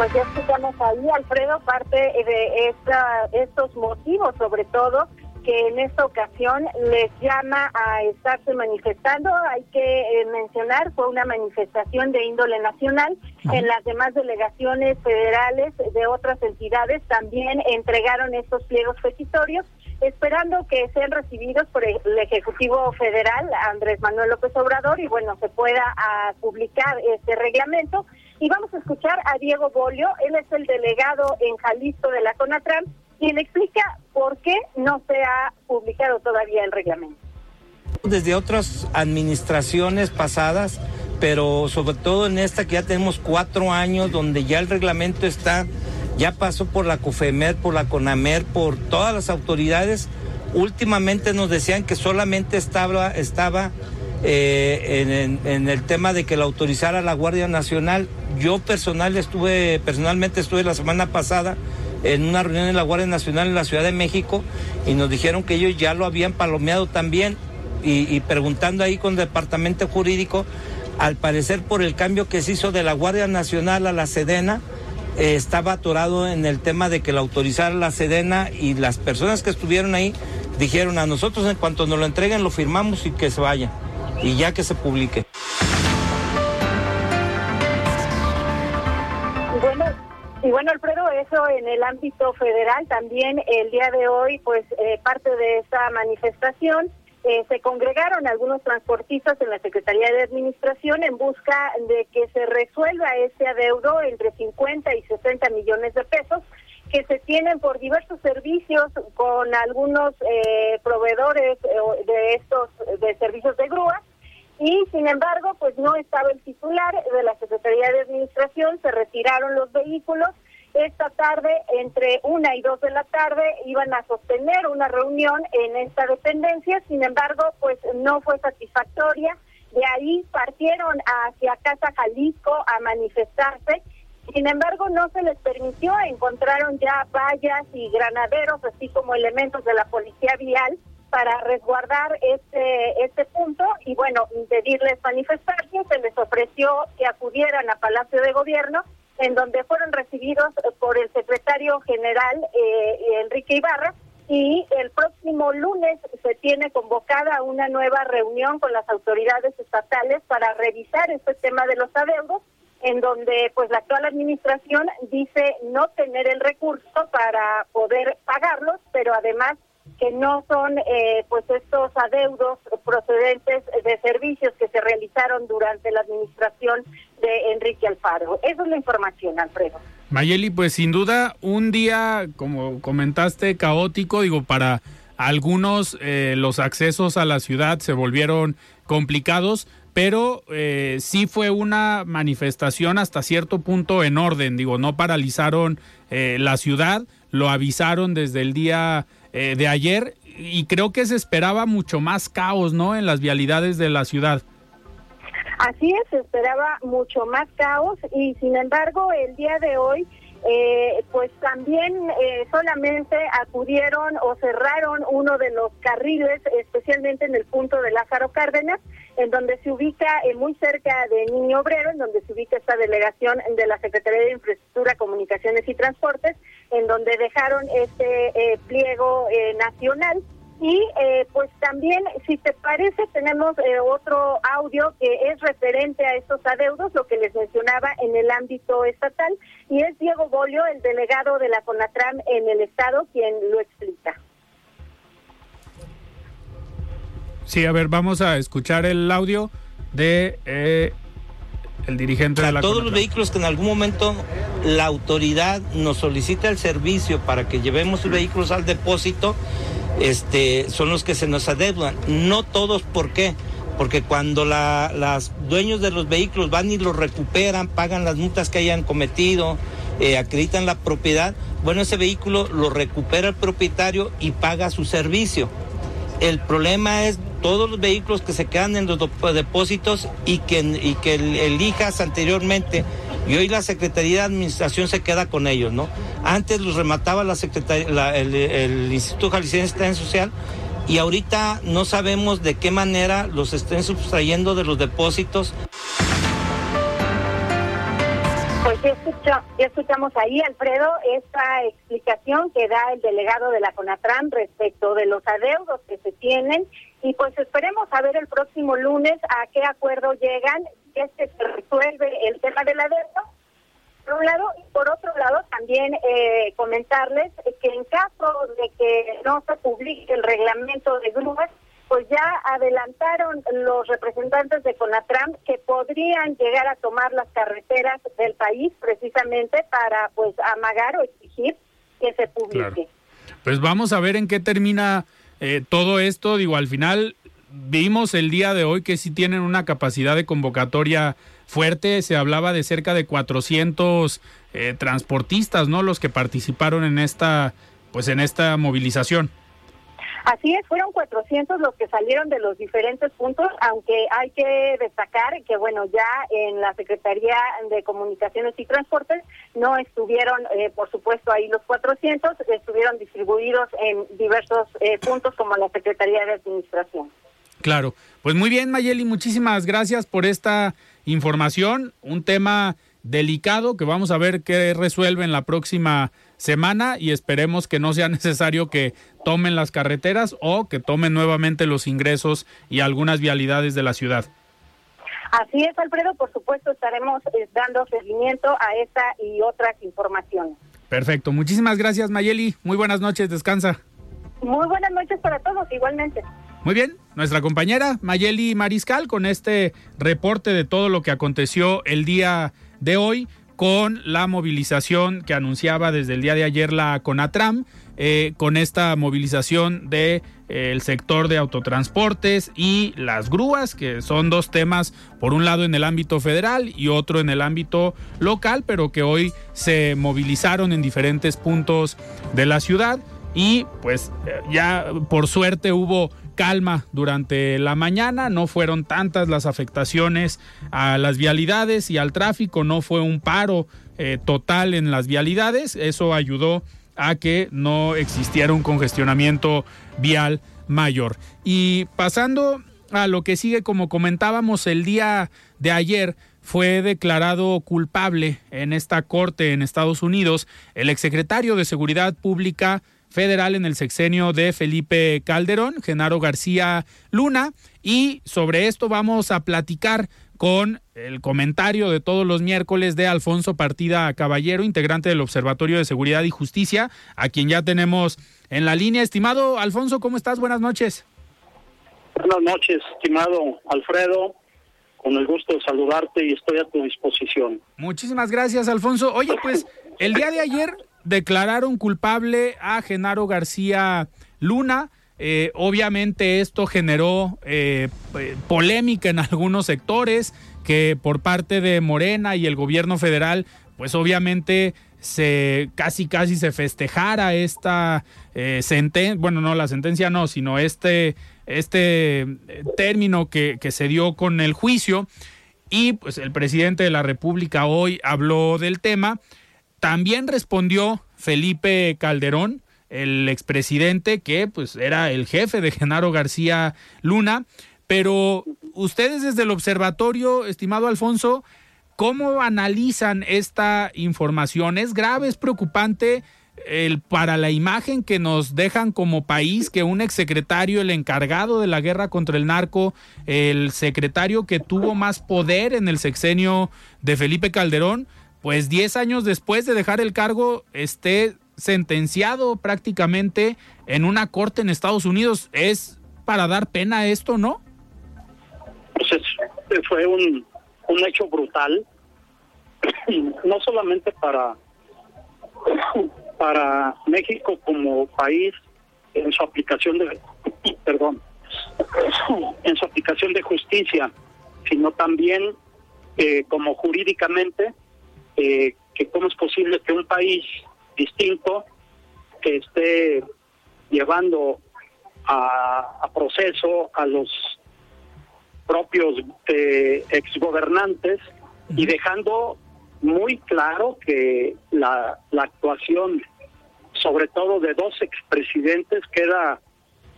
Pues ya escuchamos ahí, Alfredo, parte de esta, estos motivos, sobre todo, que en esta ocasión les llama a estarse manifestando. Hay que eh, mencionar, fue una manifestación de índole nacional. En las demás delegaciones federales de otras entidades también entregaron estos pliegos petitorios esperando que sean recibidos por el Ejecutivo Federal, Andrés Manuel López Obrador, y bueno, se pueda a, publicar este reglamento. Y vamos a escuchar a Diego Bolio, él es el delegado en Jalisco de la CONATRAM, quien explica por qué no se ha publicado todavía el reglamento. Desde otras administraciones pasadas, pero sobre todo en esta que ya tenemos cuatro años, donde ya el reglamento está ya pasó por la COFEMER, por la CONAMER, por todas las autoridades. Últimamente nos decían que solamente estaba, estaba eh, en, el tema de que la autorizara la Guardia Nacional. Yo personal estuve, personalmente estuve la semana pasada en una reunión en la Guardia Nacional en la Ciudad de México y nos dijeron que ellos ya lo habían palomeado también y, preguntando ahí con el departamento jurídico, al parecer por el cambio que se hizo de la Guardia Nacional a la Sedena, eh, estaba atorado en el tema de que la autorizara la Sedena y las personas que estuvieron ahí dijeron a nosotros en cuanto nos lo entreguen lo firmamos y que se vaya y ya que se publique. Bueno, y bueno, Alfredo, eso en el ámbito federal también el día de hoy, pues eh, parte de esta manifestación eh, se congregaron algunos transportistas en la Secretaría de Administración en busca de que se resuelva ese adeudo entre 50 y 60 millones de pesos que se tienen por diversos servicios con algunos eh, proveedores eh, de estos de servicios de grúa y sin embargo pues no estaba el titular de la Secretaría de Administración se retiraron los vehículos esta tarde, entre una y dos de la tarde, iban a sostener una reunión en esta dependencia, sin embargo, pues no fue satisfactoria. De ahí partieron hacia Casa Jalisco a manifestarse. Sin embargo, no se les permitió, encontraron ya vallas y granaderos, así como elementos de la policía vial para resguardar este este punto y bueno, impedirles manifestarse, se les ofreció que acudieran a Palacio de Gobierno en donde fueron recibidos por el secretario general eh, Enrique Ibarra y el próximo lunes se tiene convocada una nueva reunión con las autoridades estatales para revisar este tema de los adeudos en donde pues la actual administración dice no tener el recurso para poder pagarlos, pero además que no son eh, pues estos adeudos procedentes de servicios que se realizaron durante la administración de Enrique Alfaro. Esa es la información, Alfredo. Mayeli, pues sin duda un día, como comentaste, caótico, digo, para algunos eh, los accesos a la ciudad se volvieron complicados, pero eh, sí fue una manifestación hasta cierto punto en orden, digo, no paralizaron eh, la ciudad, lo avisaron desde el día de ayer y creo que se esperaba mucho más caos, ¿no? En las vialidades de la ciudad. Así es, se esperaba mucho más caos y sin embargo el día de hoy eh, pues también eh, solamente acudieron o cerraron uno de los carriles, especialmente en el punto de Lázaro Cárdenas, en donde se ubica eh, muy cerca de Niño Obrero, en donde se ubica esta delegación de la Secretaría de Infraestructura, Comunicaciones y Transportes, en donde dejaron este pliego nacional y eh, pues también, si te parece, tenemos eh, otro audio que es referente a estos adeudos, lo que les mencionaba en el ámbito estatal, y es Diego Bolio, el delegado de la CONATRAM en el Estado, quien lo explica. Sí, a ver, vamos a escuchar el audio de eh, el dirigente de la todos los vehículos que en algún momento la autoridad nos solicita el servicio para que llevemos los vehículos al depósito, este, son los que se nos adeudan. No todos, ¿por qué? Porque cuando los dueños de los vehículos van y los recuperan, pagan las multas que hayan cometido, eh, acreditan la propiedad, bueno, ese vehículo lo recupera el propietario y paga su servicio. El problema es todos los vehículos que se quedan en los depósitos y que, elijas anteriormente y hoy la Secretaría de Administración se queda con ellos, ¿no? Antes los remataba la Secretaría, el, Instituto Jalisciense de Social y ahorita no sabemos de qué manera los estén sustrayendo de los depósitos. Pues ya, escucha, ya escuchamos ahí, Alfredo, esta explicación que da el delegado de la CONATRAM respecto de los adeudos que se tienen y pues esperemos a ver el próximo lunes a qué acuerdo llegan, que es que se resuelve el tema del adeudo por un lado, y por otro lado también eh, comentarles que en caso de que no se publique el reglamento de grúas, pues ya adelantaron los representantes de Conatram que podrían llegar a tomar las carreteras del país precisamente para pues amagar o exigir que se publique. Pues vamos a ver en qué termina eh, todo esto. Digo, al final vimos el día de hoy que sí tienen una capacidad de convocatoria fuerte, se hablaba de cerca de 400 eh, transportistas, ¿no? Los que participaron en esta, pues en esta movilización. Así es, fueron 400 los que salieron de los diferentes puntos, aunque hay que destacar que, bueno, ya en la Secretaría de Comunicaciones y Transportes no estuvieron, eh, por supuesto, ahí los 400, estuvieron distribuidos en diversos eh, puntos como la Secretaría de Administración. Claro, pues muy bien, Mayeli, muchísimas gracias por esta información, un tema delicado que vamos a ver qué resuelve en la próxima semana y esperemos que no sea necesario que tomen las carreteras o que tomen nuevamente los ingresos y algunas vialidades de la ciudad. Así es, Alfredo, por supuesto estaremos eh, dando seguimiento a esta y otras informaciones. Perfecto, muchísimas gracias Mayeli, muy buenas noches, descansa. Muy buenas noches para todos, igualmente. Muy bien, nuestra compañera Mayeli Mariscal con este reporte de todo lo que aconteció el día de hoy con la movilización que anunciaba desde el día de ayer la CONATRAM, eh, con esta movilización del de, eh, sector de autotransportes y las grúas, que son dos temas, por un lado en el ámbito federal y otro en el ámbito local, pero que hoy se movilizaron en diferentes puntos de la ciudad. Y pues eh, ya por suerte hubo calma durante la mañana, no fueron tantas las afectaciones a las vialidades y al tráfico, no fue un paro eh, total en las vialidades, eso ayudó a que no existiera un congestionamiento vial mayor. Y pasando a lo que sigue, como comentábamos el día de ayer, fue declarado culpable en esta corte en Estados Unidos el exsecretario de Seguridad Pública federal en el sexenio de Felipe Calderón, Genaro García Luna, y sobre esto vamos a platicar con el comentario de todos los miércoles de Alfonso Partida Caballero, integrante del Observatorio de Seguridad y Justicia, a quien ya tenemos en la línea. Estimado Alfonso, ¿cómo estás? Buenas noches. Buenas noches, estimado Alfredo. Con el gusto de saludarte y estoy a tu disposición. Muchísimas gracias, Alfonso. Oye, pues el día de ayer declararon culpable a Genaro García Luna. Eh, obviamente esto generó eh, eh, polémica en algunos sectores, que por parte de Morena y el gobierno federal, pues obviamente se casi casi se festejara esta sentencia, bueno, no la sentencia no, sino este, este término que, que se dio con el juicio. Y pues el presidente de la República hoy habló del tema también respondió Felipe Calderón, el expresidente que pues era el jefe de Genaro García Luna, pero ustedes desde el observatorio, estimado Alfonso, ¿cómo analizan esta información? ¿Es grave, es preocupante el, para la imagen que nos dejan como país que un exsecretario, el encargado de la guerra contra el narco, el secretario que tuvo más poder en el sexenio de Felipe Calderón, pues 10 años después de dejar el cargo esté sentenciado prácticamente en una corte en Estados Unidos. ¿Es para dar pena esto, no? Pues fue un, un hecho brutal, no solamente para, para México como país en su aplicación de, perdón, en su aplicación de justicia, sino también eh, como jurídicamente eh, que cómo es posible que un país distinto que esté llevando a, proceso a los propios eh, exgobernantes y dejando muy claro que la, la actuación, sobre todo de dos expresidentes, queda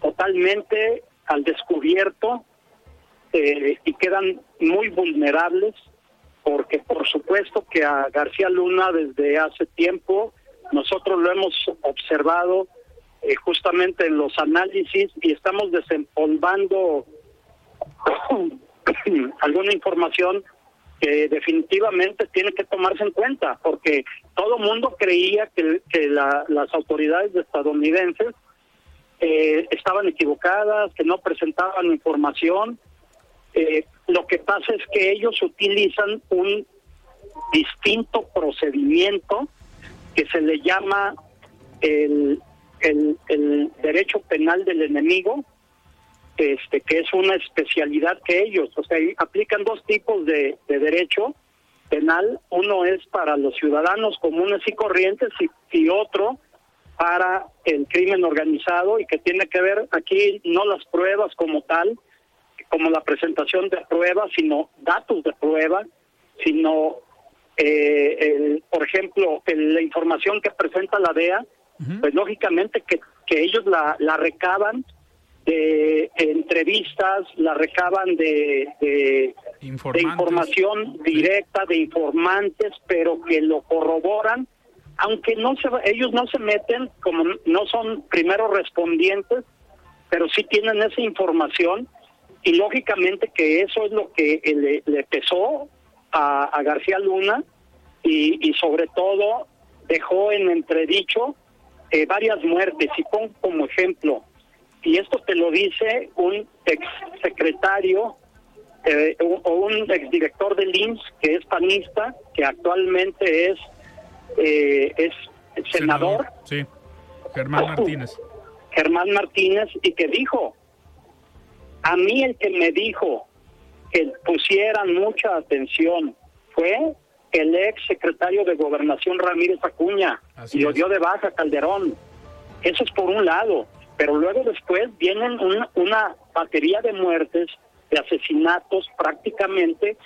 totalmente al descubierto eh, y quedan muy vulnerables porque por supuesto que a García Luna desde hace tiempo nosotros lo hemos observado eh, justamente en los análisis y estamos desempolvando alguna información que definitivamente tiene que tomarse en cuenta, porque todo mundo creía que, la- las autoridades estadounidenses eh, estaban equivocadas, que no presentaban información. Eh, lo que pasa es que ellos utilizan un distinto procedimiento que se le llama el, el, derecho penal del enemigo, este que es una especialidad que ellos, o sea, aplican dos tipos de, de derecho penal, uno es para los ciudadanos comunes y corrientes y, y otro para el crimen organizado y que tiene que ver aquí no las pruebas como tal, como la presentación de pruebas, sino datos de prueba, sino, eh, el, por ejemplo, el- la información que presenta la DEA, pues lógicamente que, que ellos la, la recaban de entrevistas, la recaban de, de, de información directa, de informantes, pero que lo corroboran, aunque no se, ellos no se meten, como no son primeros respondientes, pero sí tienen esa información y lógicamente que eso es lo que eh, le, le pesó a, a García Luna y, y sobre todo dejó en entredicho eh, varias muertes. Y pongo como ejemplo y esto te lo dice un ex secretario eh, o un exdirector del IMSS que es panista que actualmente es eh, es senador Sí, Germán Martínez. Germán Martínez y que dijo, a mí el que me dijo que pusieran mucha atención fue el ex secretario de Gobernación Ramírez Acuña Así y lo dio de baja Calderón. Eso es por un lado, pero luego después vienen una, una batería de muertes, de asesinatos prácticamente,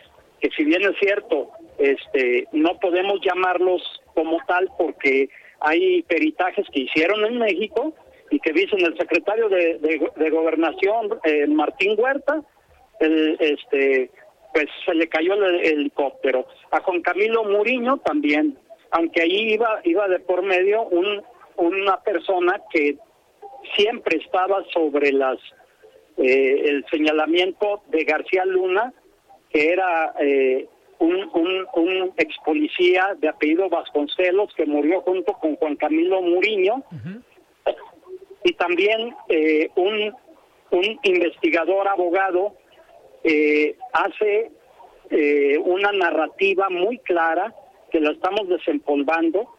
que si bien es cierto, este, no podemos llamarlos como tal porque hay peritajes que hicieron en México y que dicen el secretario de, de- gobernación eh, Martín Huerta el, este pues se le cayó el helicóptero. A Juan Camilo Muriño también aunque ahí iba iba de por medio un una persona que siempre estaba sobre las eh, el señalamiento de García Luna que era eh, un, un, un ex policía de apellido Vasconcelos que murió junto con Juan Camilo Muriño y también eh, un, un investigador abogado eh, hace eh, una narrativa muy clara que la estamos desempolvando,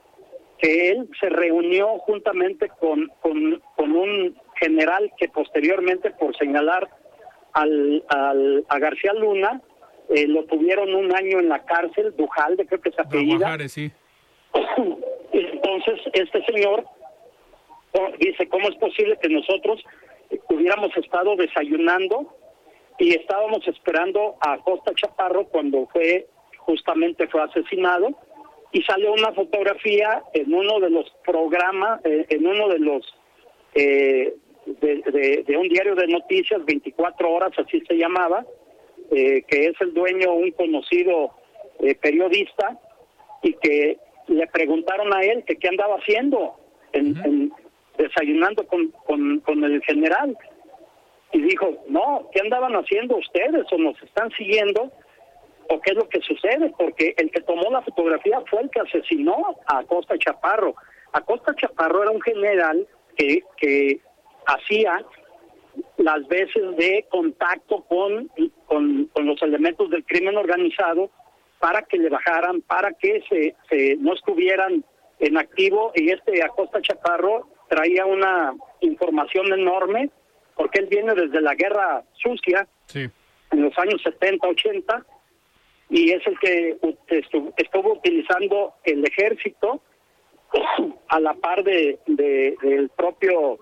que él se reunió juntamente con, con, con un general que posteriormente, por señalar al, al, a García Luna, eh, lo tuvieron un año en la cárcel, Dujalde, creo que se apellida. Guajares, sí. Entonces, este señor dice, ¿cómo es posible que nosotros hubiéramos estado desayunando y estábamos esperando a Costa Chaparro cuando fue justamente fue asesinado y salió una fotografía en uno de los programas, eh, en uno de los eh, de, de- de un diario de noticias, 24 horas, así se llamaba, eh, que es el dueño, un conocido eh, periodista, y que le preguntaron a él que qué andaba haciendo, en, en- desayunando con, con, con el general. Y dijo, no, ¿qué andaban haciendo ustedes o nos están siguiendo? ¿O qué es lo que sucede? Porque el que tomó la fotografía fue el que asesinó a Acosta Chaparro. Acosta Chaparro era un general que, que hacía las veces de contacto con, con, con los elementos del crimen organizado para que le bajaran, para que se, se no estuvieran en activo y este Acosta Chaparro traía una información enorme porque él viene desde la guerra sucia Sí. en los años 70, 80 y es el que estuvo utilizando el ejército a la par de, de- del propio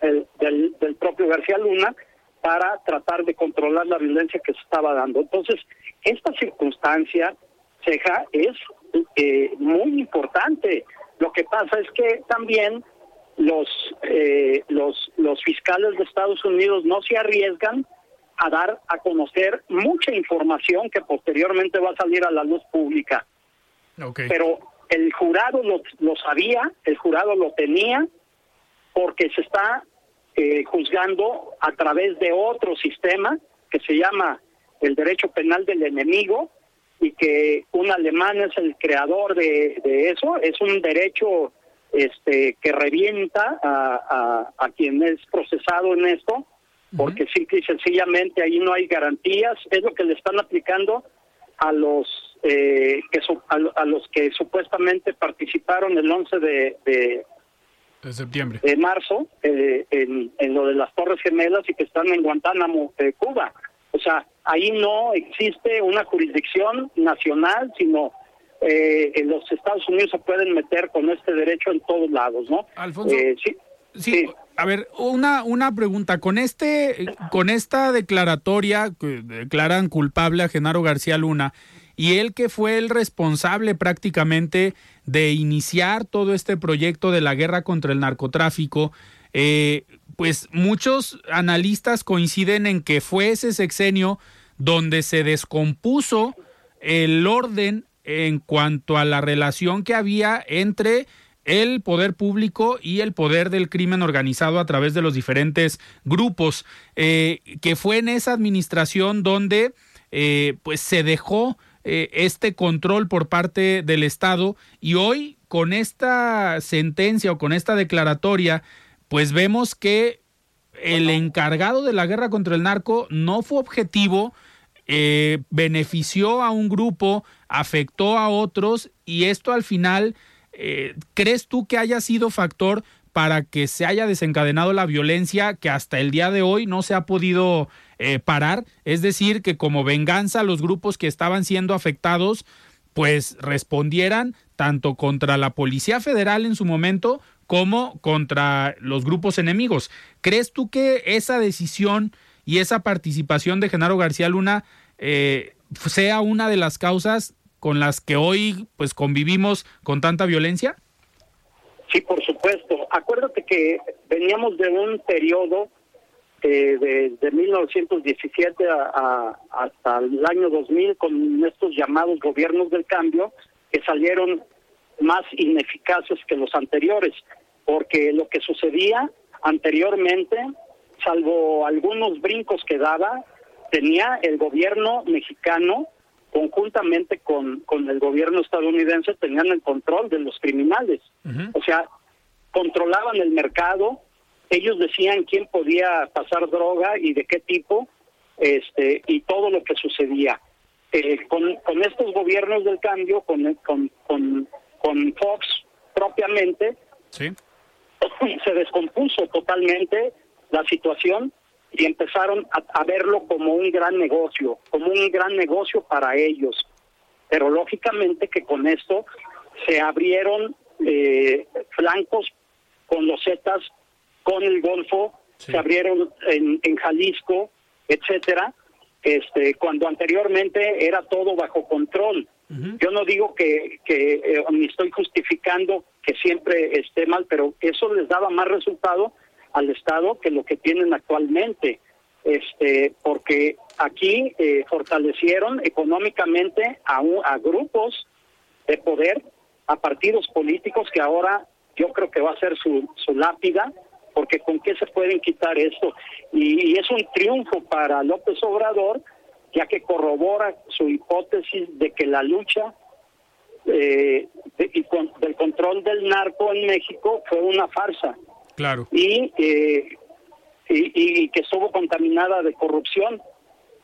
el- del, del propio García Luna para tratar de controlar la violencia que se estaba dando. Entonces, esta circunstancia, Ceja, es eh, muy importante. Lo que pasa es que también los, eh, los, los fiscales de Estados Unidos no se arriesgan a dar a conocer mucha información que posteriormente va a salir a la luz pública. Pero el jurado lo, lo sabía, el jurado lo tenía, porque se está eh, juzgando a través de otro sistema que se llama el derecho penal del enemigo y que un alemán es el creador de, eso, es un derecho este que revienta a, a, quien es procesado en esto, porque simple y sencillamente ahí no hay garantías, es lo que le están aplicando a los eh, que a, los que supuestamente participaron el 11 de, de, septiembre de marzo eh, en, en, lo de las Torres Gemelas y que están en Guantánamo, eh, Cuba. O sea, ahí no existe una jurisdicción nacional, sino eh, en los Estados Unidos se pueden meter con este derecho en todos lados, ¿no? Alfonso, eh, sí, sí, A ver, una, una pregunta. Con este, con esta declaratoria que declaran culpable a Genaro García Luna y él que fue el responsable prácticamente de iniciar todo este proyecto de la guerra contra el narcotráfico, eh, pues muchos analistas coinciden en que fue ese sexenio donde se descompuso el orden en cuanto a la relación que había entre el poder público y el poder del crimen organizado a través de los diferentes grupos, eh, que fue en esa administración donde eh, pues se dejó eh, este control por parte del Estado. Y hoy con esta sentencia o con esta declaratoria pues vemos que el encargado de la guerra contra el narco no fue objetivo, eh, benefició a un grupo, afectó a otros y esto al final, eh, ¿crees tú que haya sido factor para que se haya desencadenado la violencia que hasta el día de hoy no se ha podido eh, parar? Es decir, que como venganza los grupos que estaban siendo afectados pues respondieran tanto contra la Policía Federal en su momento como contra los grupos enemigos. ¿Crees tú que esa decisión y esa participación de Genaro García Luna eh, sea una de las causas con las que hoy pues convivimos con tanta violencia? Sí, por supuesto. Acuérdate que veníamos de un periodo eh, de, 1917 hasta el año 2000 con estos llamados gobiernos del cambio que salieron más ineficaces que los anteriores, porque lo que sucedía anteriormente, salvo algunos brincos que daba, tenía el gobierno mexicano conjuntamente con, con el gobierno estadounidense tenían el control de los criminales. O sea, controlaban el mercado, ellos decían quién podía pasar droga y de qué tipo, este y todo lo que sucedía. Eh, con, con estos gobiernos del cambio, con, con, con con Fox propiamente, ¿Sí? se descompuso totalmente la situación y empezaron a, verlo como un gran negocio, como un gran negocio para ellos. Pero lógicamente que con esto se abrieron eh, flancos con los Zetas, con el Golfo, se abrieron en, en Jalisco, etcétera, este, cuando anteriormente era todo bajo control. Yo no digo que, que eh, ni estoy justificando que siempre esté mal, pero eso les daba más resultado al Estado que lo que tienen actualmente, este, porque aquí eh, fortalecieron económicamente a, a grupos de poder, a partidos políticos que ahora yo creo que va a ser su, su lápida, porque con qué se pueden quitar esto. y es un triunfo para López Obrador ya que corrobora su hipótesis de que la lucha eh, y del control del narco en México fue una farsa. Claro. Y, eh, y, que estuvo contaminada de corrupción.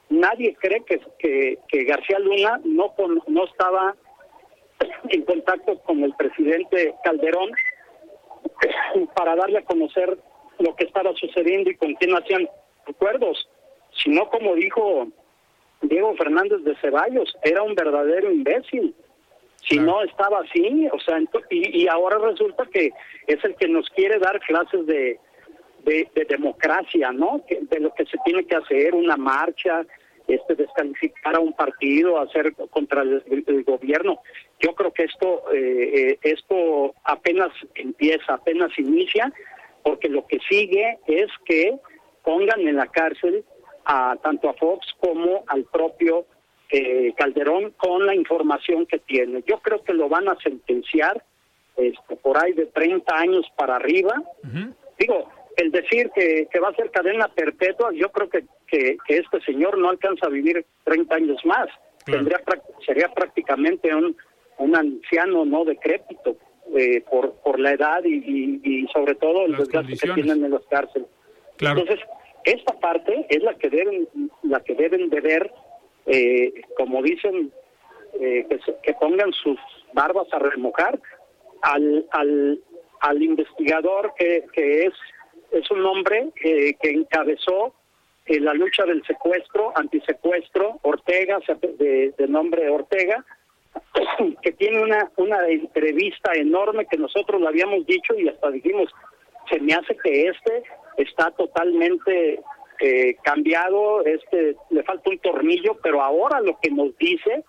Nadie cree que, que, García Luna no, no estaba en contacto con el presidente Calderón para darle a conocer lo que estaba sucediendo y con quién hacían acuerdos, sino como dijo Diego Fernández de Ceballos era un verdadero imbécil. Si no estaba así, o sea, y, ahora resulta que es el que nos quiere dar clases de, de, democracia, ¿no? de lo que se tiene que hacer, una marcha, este descalificar a un partido, hacer contra el, gobierno. Yo creo que esto eh, eh, esto apenas empieza, apenas inicia, porque lo que sigue es que pongan en la cárcel a tanto a Fox como al propio eh, Calderón con la información que tiene. Yo creo que lo van a sentenciar este, por ahí de 30 años para arriba. Digo, el decir que, que va a ser cadena perpetua, yo creo que, que, este señor no alcanza a vivir 30 años más. Tendría, sería prácticamente un, un anciano no decrépito eh, por, por la edad y, y, sobre todo el desgaste que tienen en las cárceles. Entonces, esta parte es la que deben, la que deben de ver, eh, como dicen, eh, que, que pongan sus barbas a remojar al, al, al investigador que, que es, es un hombre que encabezó eh, la lucha del secuestro, antisecuestro, Ortega, de, de nombre Ortega, que tiene una, una entrevista enorme que nosotros lo habíamos dicho y hasta dijimos, se me hace que este está totalmente eh, cambiado, este le falta un tornillo, pero ahora lo que nos dice,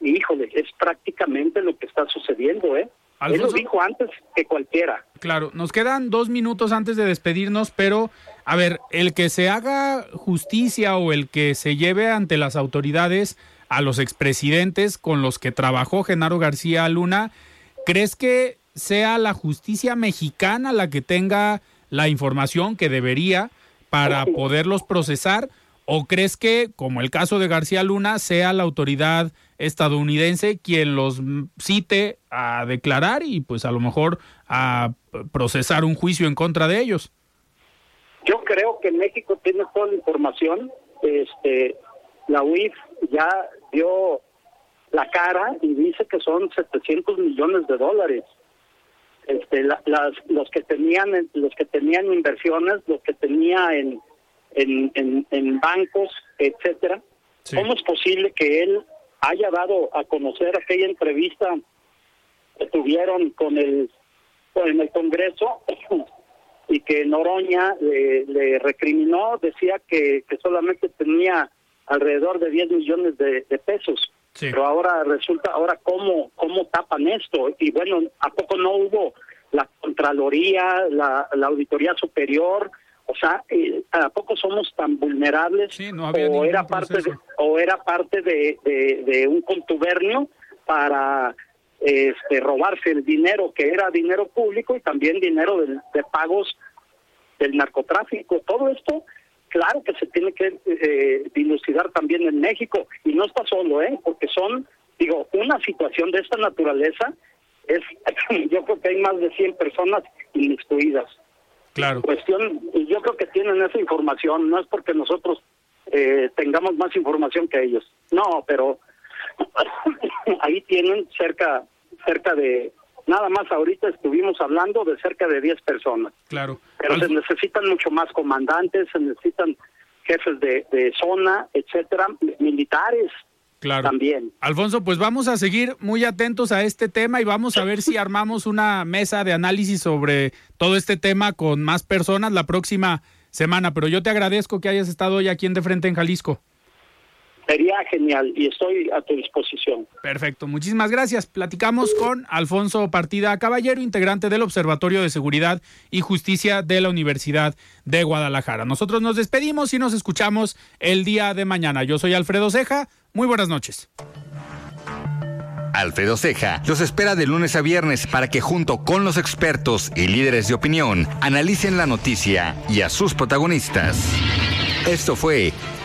híjole, es prácticamente lo que está sucediendo, ¿eh? Él lo dijo antes que cualquiera. Claro, nos quedan dos minutos antes de despedirnos, pero a ver, el que se haga justicia o el que se lleve ante las autoridades a los expresidentes con los que trabajó Genaro García Luna, ¿crees que sea la justicia mexicana la que tenga la información que debería para poderlos procesar? ¿O crees que, como el caso de García Luna, sea la autoridad estadounidense quien los cite a declarar y pues a lo mejor a procesar un juicio en contra de ellos? Yo creo que México tiene toda la información. Este, la UIF ya dio la cara y dice que son 700 millones de dólares. Este, las, los que tenían los que tenían inversiones, los que tenía en en, en, bancos, etcétera. ¿Cómo es posible que él haya dado a conocer aquella entrevista que tuvieron con el con el Congreso y que Noroña le, recriminó, decía que, que solamente tenía alrededor de 10 millones de, pesos. Pero ahora resulta, ahora cómo, cómo tapan esto. Y bueno, ¿a poco no hubo la Contraloría, la, la Auditoría Superior? O sea, eh, ¿a poco somos tan vulnerables? o, era parte de, o era parte de, de, un contubernio para este, robarse el dinero que era dinero público y también dinero de, de pagos del narcotráfico. Todo esto claro que se tiene que eh, dilucidar también en México y no está solo, ¿eh? Porque son, digo, una situación de esta naturaleza es, yo creo que hay más de 100 personas inmiscuidas. Claro. Cuestión, yo creo que tienen esa información, no es porque nosotros eh, tengamos más información que ellos, no, pero ahí tienen cerca cerca de nada más ahorita estuvimos hablando de cerca de 10 personas. Claro. Pero se necesitan mucho más comandantes, se necesitan jefes de, de zona, etcétera, militares. Claro. También. Alfonso, pues vamos a seguir muy atentos a este tema y vamos a ver si armamos una mesa de análisis sobre todo este tema con más personas la próxima semana. Pero yo te agradezco que hayas estado hoy aquí en De Frente en Jalisco. Sería genial y estoy a tu disposición. Perfecto, muchísimas gracias. Platicamos con Alfonso Partida Caballero, integrante del Observatorio de Seguridad y Justicia de la Universidad de Guadalajara. Nosotros nos despedimos y nos escuchamos el día de mañana. Yo soy Alfredo Ceja, muy buenas noches. Alfredo Ceja los espera de lunes a viernes para que junto con los expertos y líderes de opinión analicen la noticia y a sus protagonistas. Esto fue